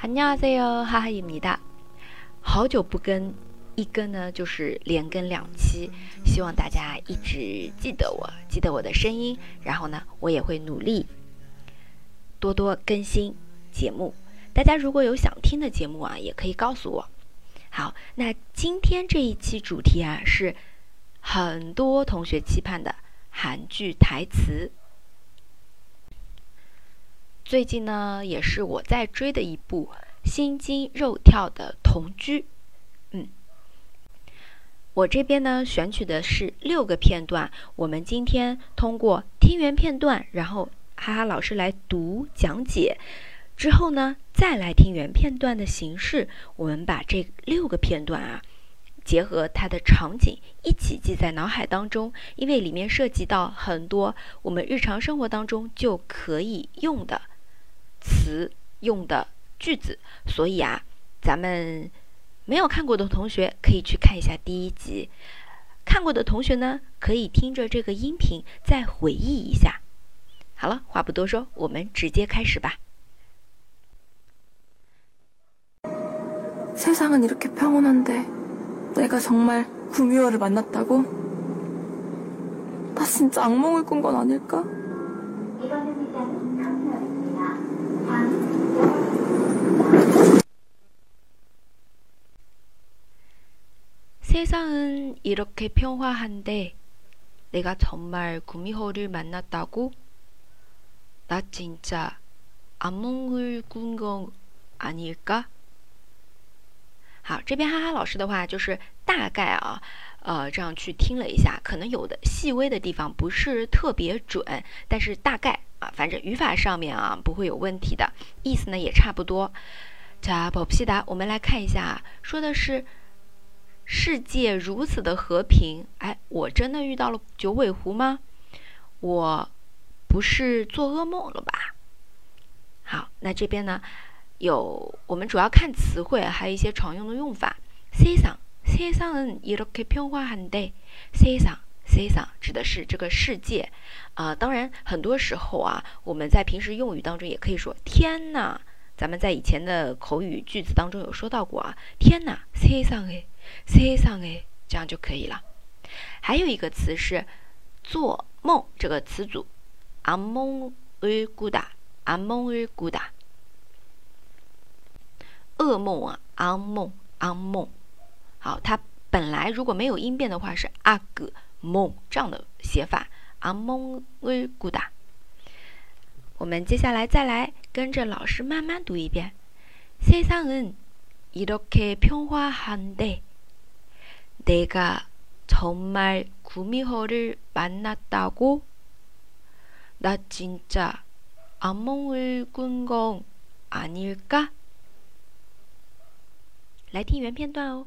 안녕하세요，哈哈입니다。好久不更，一更呢就是连更两期，希望大家一直记得我，记得我的声音，然后呢，我也会努力多多更新节目。大家如果有想听的节目啊，也可以告诉我。好，那今天这一期主题啊，是很多同学期盼的韩剧台词。 最近呢，也是我在追的一部心惊肉跳的同居。嗯，我这边呢选取的是六个片段，我们今天通过听原片段，然后哈哈老师来读讲解，之后呢再来听原片段的形式，我们把这六个片段啊结合它的场景一起记在脑海当中，因为里面涉及到很多我们日常生活当中就可以用的。词用的句子，所以啊，咱们没有看过的同学可以去看一下第一集，看过的同学呢，可以听着这个音频再回忆一下。好了，话不多说，我们直接开始吧。세상은이렇게평온한데내가정말구미호를만났다고나진짜악몽을꾼건아닐까 세상은 이렇게 평화한데 내가 정말 구미호를 만났다고? 나 진짜 악몽을 꾼 건 아닐까? 好，这边哈哈老师的话就是大概啊，呃，这样去听了一下，可能有的细微的地方不是特别准，但是大概 啊，反正语法上面啊不会有问题的。意思呢也差不多。世界如此的和平，哎，我真的遇到了九尾狐吗？我不是做噩梦了吧？好，那这边呢，有我们主要看词汇，还有一些常用的用法。세상세상은이렇게평화한 데， 세상 s e s a 指的是这个世界，啊、当然很多时候啊，我们在平时用语当中也可以说“天呐”，咱们在以前的口语句子当中有说到过啊，“天呐 s e s a n g e s e s a n g e 这样就可以了。还有一个词是“做梦”这个词组，“amon e guda”，“amon e guda”，噩梦啊，“amon”，“amon”，好，它本来如果没有音变的话是 “ag”、몽这样的写法，악몽을꾸 다。 我们接下来再来跟着老师慢慢读一遍，세상은이렇게평화한 데。 내가 정말 구미호를 만났다고? 나 진짜 악몽을 꾼 건 아닐까? 来听原片段哦.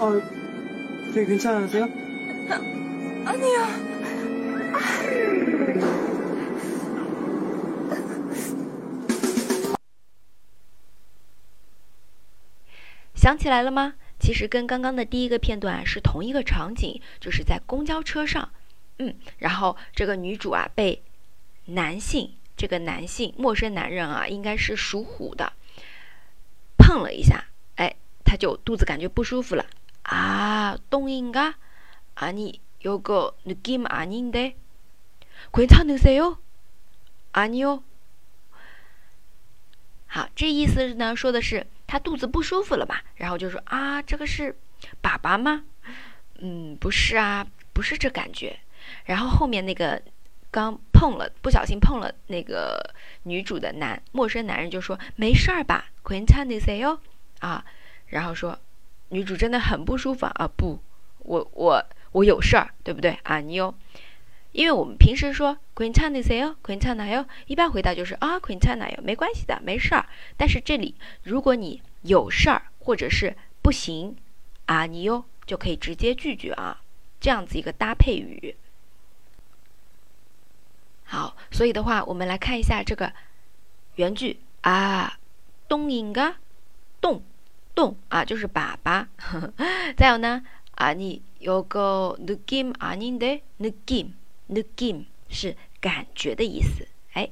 아아저기괜찮으세요아니요想起来了吗？其实跟刚刚的第一个片段是同一个场景，就是在公交车上，嗯，然后这个女主啊被男性，这个男性陌生男人啊，应该是属虎的，碰了一下，哎，她就肚子感觉不舒服了 啊，동인가아니요거느낌아닌데괜찮으세요아니요好，这意思呢说的是她肚子不舒服了吧，然后就说啊，这个是。爸爸吗？嗯，不是啊，不是这感觉。然后后面那个刚碰了，不小心碰了那个女主的男陌生男人就说：“没事儿吧 q u e n t a n say 哟啊。”然后说 女主真的很不舒服啊！不，我我我有事儿，对不对啊？你有，因为我们平时说 “Quintana 有 ”，“Quintana 有”，一般回答就是啊，“Quintana 有”，没关系的，没事儿。但是这里，如果你有事儿或者是不行啊，你有就可以直接拒绝啊，这样子一个搭配语。好，所以的话，我们来看一下这个原句啊，动音的动。动啊就是粑粑。再有呢啊你有个 the game 啊你得 the game the game 是感觉的意思。哎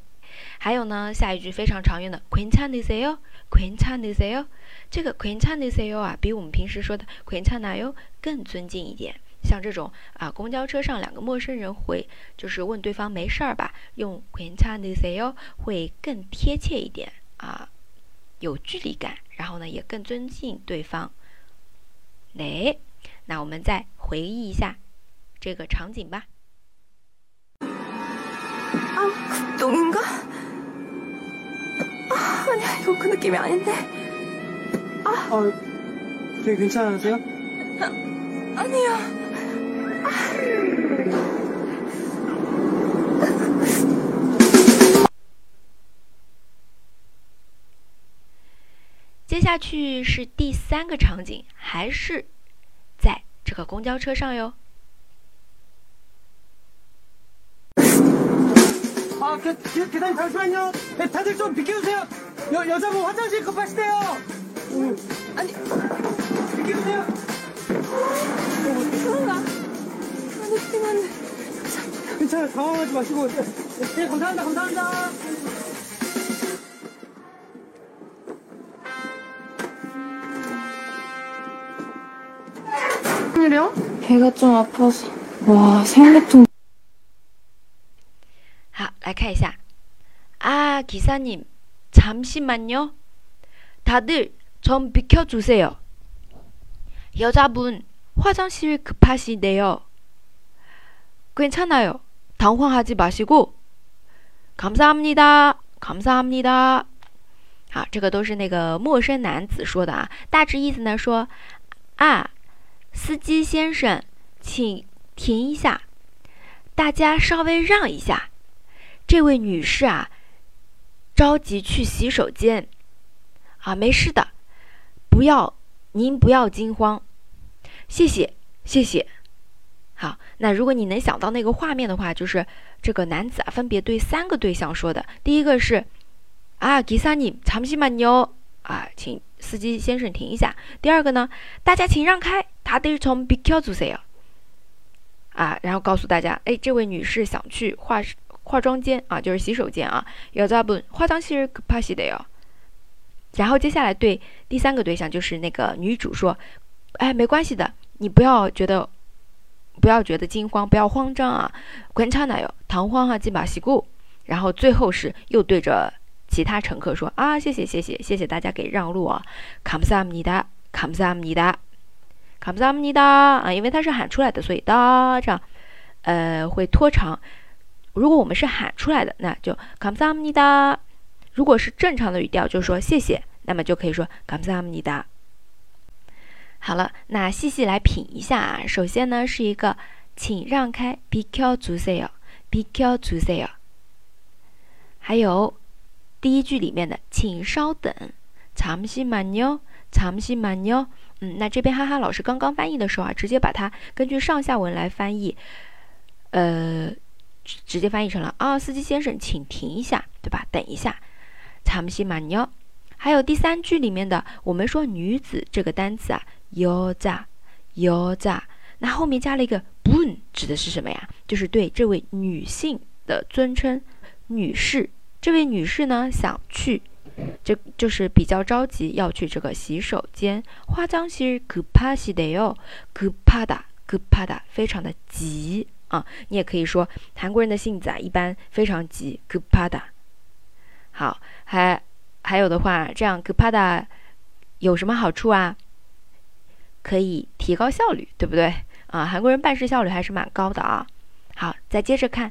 还有呢下一句非常常用的 queen candy seo queen candy seo 这个 queen 啊比我们平时说的 queen candy seo 更尊敬一点。像这种啊公交车上两个陌生人回就是问对方没事儿吧用 queen 会更贴切一点啊有距离感。然后呢也更尊敬对方。来，那我们再回忆一下这个场景吧。啊，그똥인가아아니야이거그느낌이아닌데아저기괜찮으세요아니야 下去是第三个场景，还是在这个公交车上哟。啊，계계계단잠시만요다들좀비켜주세요여여자분화장실급하시대요아니비켜주세요 그런가? 아니, 그만. 괜찮아요. 당황하지 마시고. 네, 감사합니다. 감사합니다. 일이야? 배가 좀 아파서. 와, 생리통. 好，来看一下。아 기사님, 잠시만요. 다들 좀 비켜주세요. 여자분 화장실 급하시대요. 괜찮아요. 당황하지 마시고 감사합니다. 감사합니다. 好，这个都是那个陌生男子说的啊。大致意思呢说， 请停一下，大家稍微让一下。这位女士啊，着急去洗手间啊，没事的，不要您不要惊慌。谢谢，谢谢。好，那如果你能想到那个画面的话，就是这个男子啊，分别对三个对象说的。第一个是啊，기사님잠시만요啊，请 司机先生停一下。第二个呢，大家请让开，다들좀비켜주세요啊，然后告诉大家，哎，这位女士想去化化妆间啊，就是洗手间啊，여자분化妆室급하시대 요。 然后接下来对第三个对象就是那个女主说，哎，没关系的。你不要觉得，不要觉得惊慌，不要慌张啊！观察哪有唐慌啊，记把西固。然后最后是又对着 其他乘客说啊，谢谢谢谢谢谢大家给让路啊，감사합니 다， 감사합니 다， 감사합니다啊，因为他是喊出来的，所以哒这样，呃，会拖长。如果我们是喊出来的，那就감사합니 다。 如果是正常的语调，就说谢谢，那么就可以说감사합니 다。 好了，那细细来品一下啊。首先呢，是一个请让开，biq zu seo，biq zu seo。还有 第一句里面的请稍等，잠시만 요， 잠시만 요。 嗯，那这边哈哈老师刚刚翻译的时候啊，直接把它根据上下文来翻译，呃，直接翻译成了啊，司机先生，请停一下，对吧？等一下，잠시만 요。 还有第三句里面的，我们说女子这个单词啊。여 자， 여 자， 那后面加了一个분指的是什么呀？就是对这位女性的尊称，女士。 这位女士呢，想去，就就是比较着急要去这个洗手间。화장실급하시대 요， 급하 다， 급하 다， 非常的急啊。你也可以说韩国人的性子啊，一般非常急，급하 다。 好，还还有的话，这样급하다有什么好处啊？可以提高效率，对不对啊？韩国人办事效率还是蛮高的啊。好，再接着看，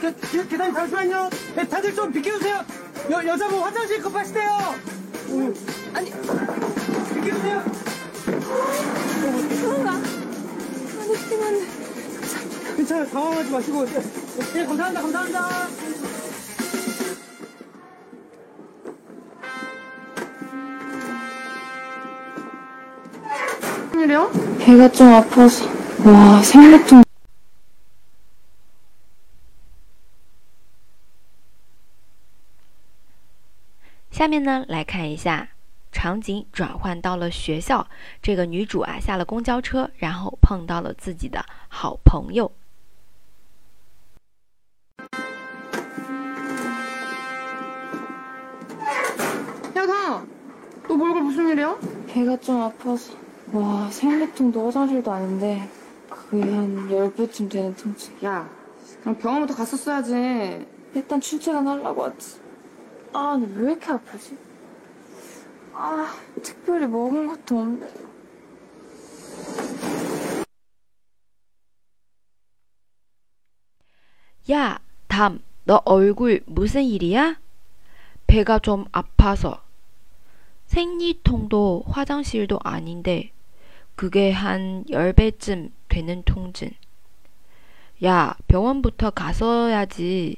그, 그, 계단 잠시만요. 네, 다들 좀 비켜주세요. 여, 여자분 화장실 급하시대요. 음, 아니, 비켜주세요. 그런가? 아니, 팀은 괜찮아요. 당황하지 마시고. 네, 네, 감사합니다. 감사합니다. 일이야? 배가 좀 아파서. 와, 생리통. 下面呢，来看一下场景转换到了学校。这个女主啊，下了公交车，然后碰到了自己的好朋友。 야, 다! 너 몰골 무슨 일이야? 배가 좀 아파서. 와, 생리통도 화장실도 아닌데, 그게 한 10배쯤 되는 통증. 야, 그럼 병원부터 갔었어야지. 일단 출퇴근 하려고 왔지. 아, 근데 왜 이렇게 아프지? 아, 특별히 먹은 것도 없는데. 야, 담, 너 얼굴 무슨 일이야? 배가 좀 아파서. 생리통도 화장실도 아닌데, 그게 한 10배쯤 되는 통증. 야, 병원부터 갔어야지.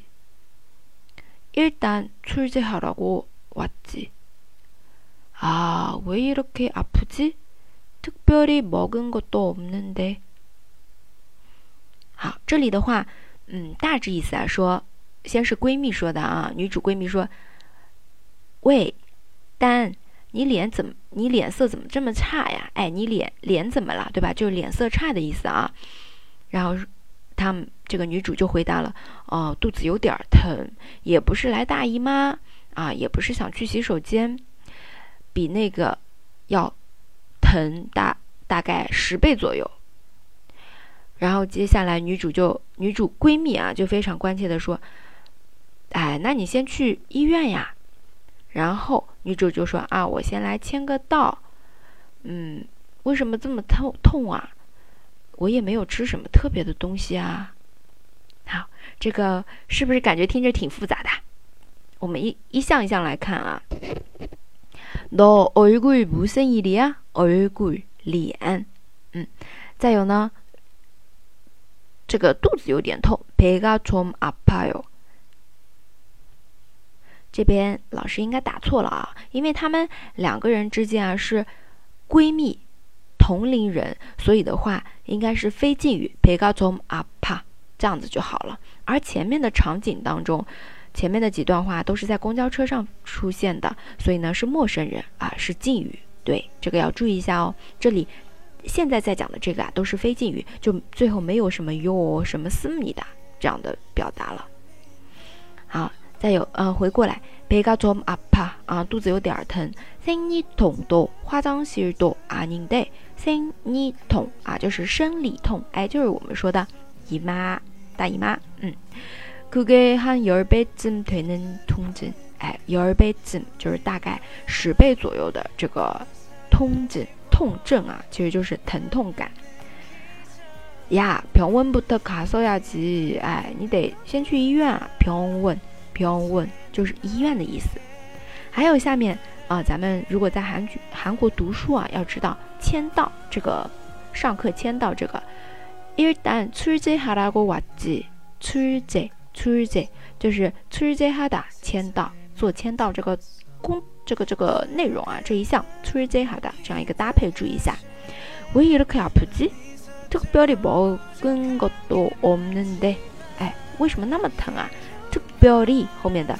일단 출제하라고 왔지. 아, 왜 이렇게 아프지? 특별히 먹은 것도 없는데. 好，这里的话，嗯，大致意思啊，说，先是闺蜜说的啊，女主闺蜜说：“喂，丹，你脸怎么，你脸色怎么这么差呀？哎，你脸脸怎么了，对吧？就是脸色差的意思啊。”然后 他们这个女主就回答了：“哦，肚子有点疼，也不是来大姨妈啊，也不是想去洗手间，比那个要疼大大概十倍左右。”然后接下来女主就女主闺蜜啊就非常关切的说：“哎，那你先去医院呀。”然后女主就说：“啊，我先来签个到。嗯，为什么这么痛痛啊？我也没有吃什么特别的东西啊。”好，这个是不是感觉听着挺复杂的？我们一一项一项来看啊。너얼굴무슨일이야얼굴脸，嗯，再有呢。这个肚子有点痛，배가좀아파요。这边老师应该打错了啊，因为他们两个人之间啊是闺蜜、 同龄人，所以的话应该是非敬语，배가좀아파这样子就好了。而前面的场景当中，前面的几段话都是在公交车上出现的，所以呢是陌生人啊，是敬语。对，这个要注意一下哦。这里。现在在讲的这个啊，都是非敬语，就最后没有什么哟、什么思密达这样的表达了。好，再有，呃，回过来， 배가좀아파啊，肚子有点疼。생리통도화장실도아닌데生理痛啊，就是生理痛，哎，就是我们说的姨妈、大姨妈。嗯，그게한열배쯤되는통증哎，열배쯤就是大概十倍左右的这个通症。痛症啊，其实就是疼痛感。呀，병원부터가서야 지， 哎，你得先去医院啊。병원，병원 就是医院的意思。还有下面啊，咱们如果在韩剧韩国读书啊，要知道签到这个，上课签到这个。일단출제하라고왔 지， 출제출제就是출제하다签到，做签到这个工。这个这个内容啊，这一项出제好的这样一个搭配，注意一下。왜이렇게아프지특별히먹은것도없는 데， 哎，为什么那么疼啊？특별히后面的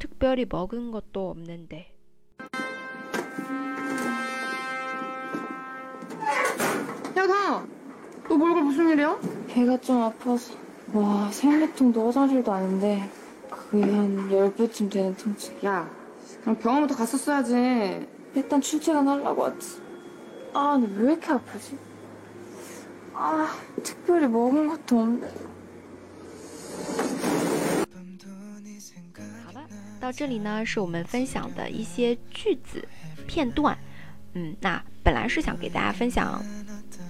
특별히 먹은 것도 없는데. 야, 다! 너 몰골 무슨 일이야? 배가 좀 아파서. 와, 생리통도 화장실도 아닌데. 그게 한 10배쯤 되는 통증. 야, 그럼 병원부터 갔었어야지. 일단 출퇴근 하려고 왔지. 아, 근데 왜 이렇게 아프지? 아, 특별히 먹은 것도 없는 到这里呢是我们分享的一些句子片段。嗯，那本来是想给大家分享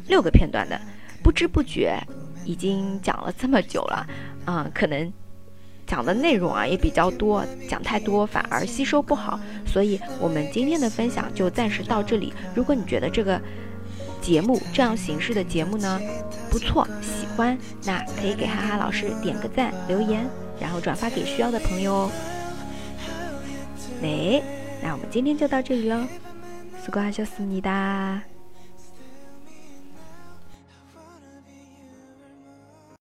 六个片段的，不知不觉已经讲了这么久了，啊、可能讲的内容啊也比较多，讲太多反而吸收不好，所以我们今天的分享就暂时到这里。如果你觉得这个节目这样形式的节目呢不错，喜欢，那可以给哈哈老师点个赞、留言，然后转发给需要的朋友哦。네，那我们今天就到这里喽，수고하셨습니다。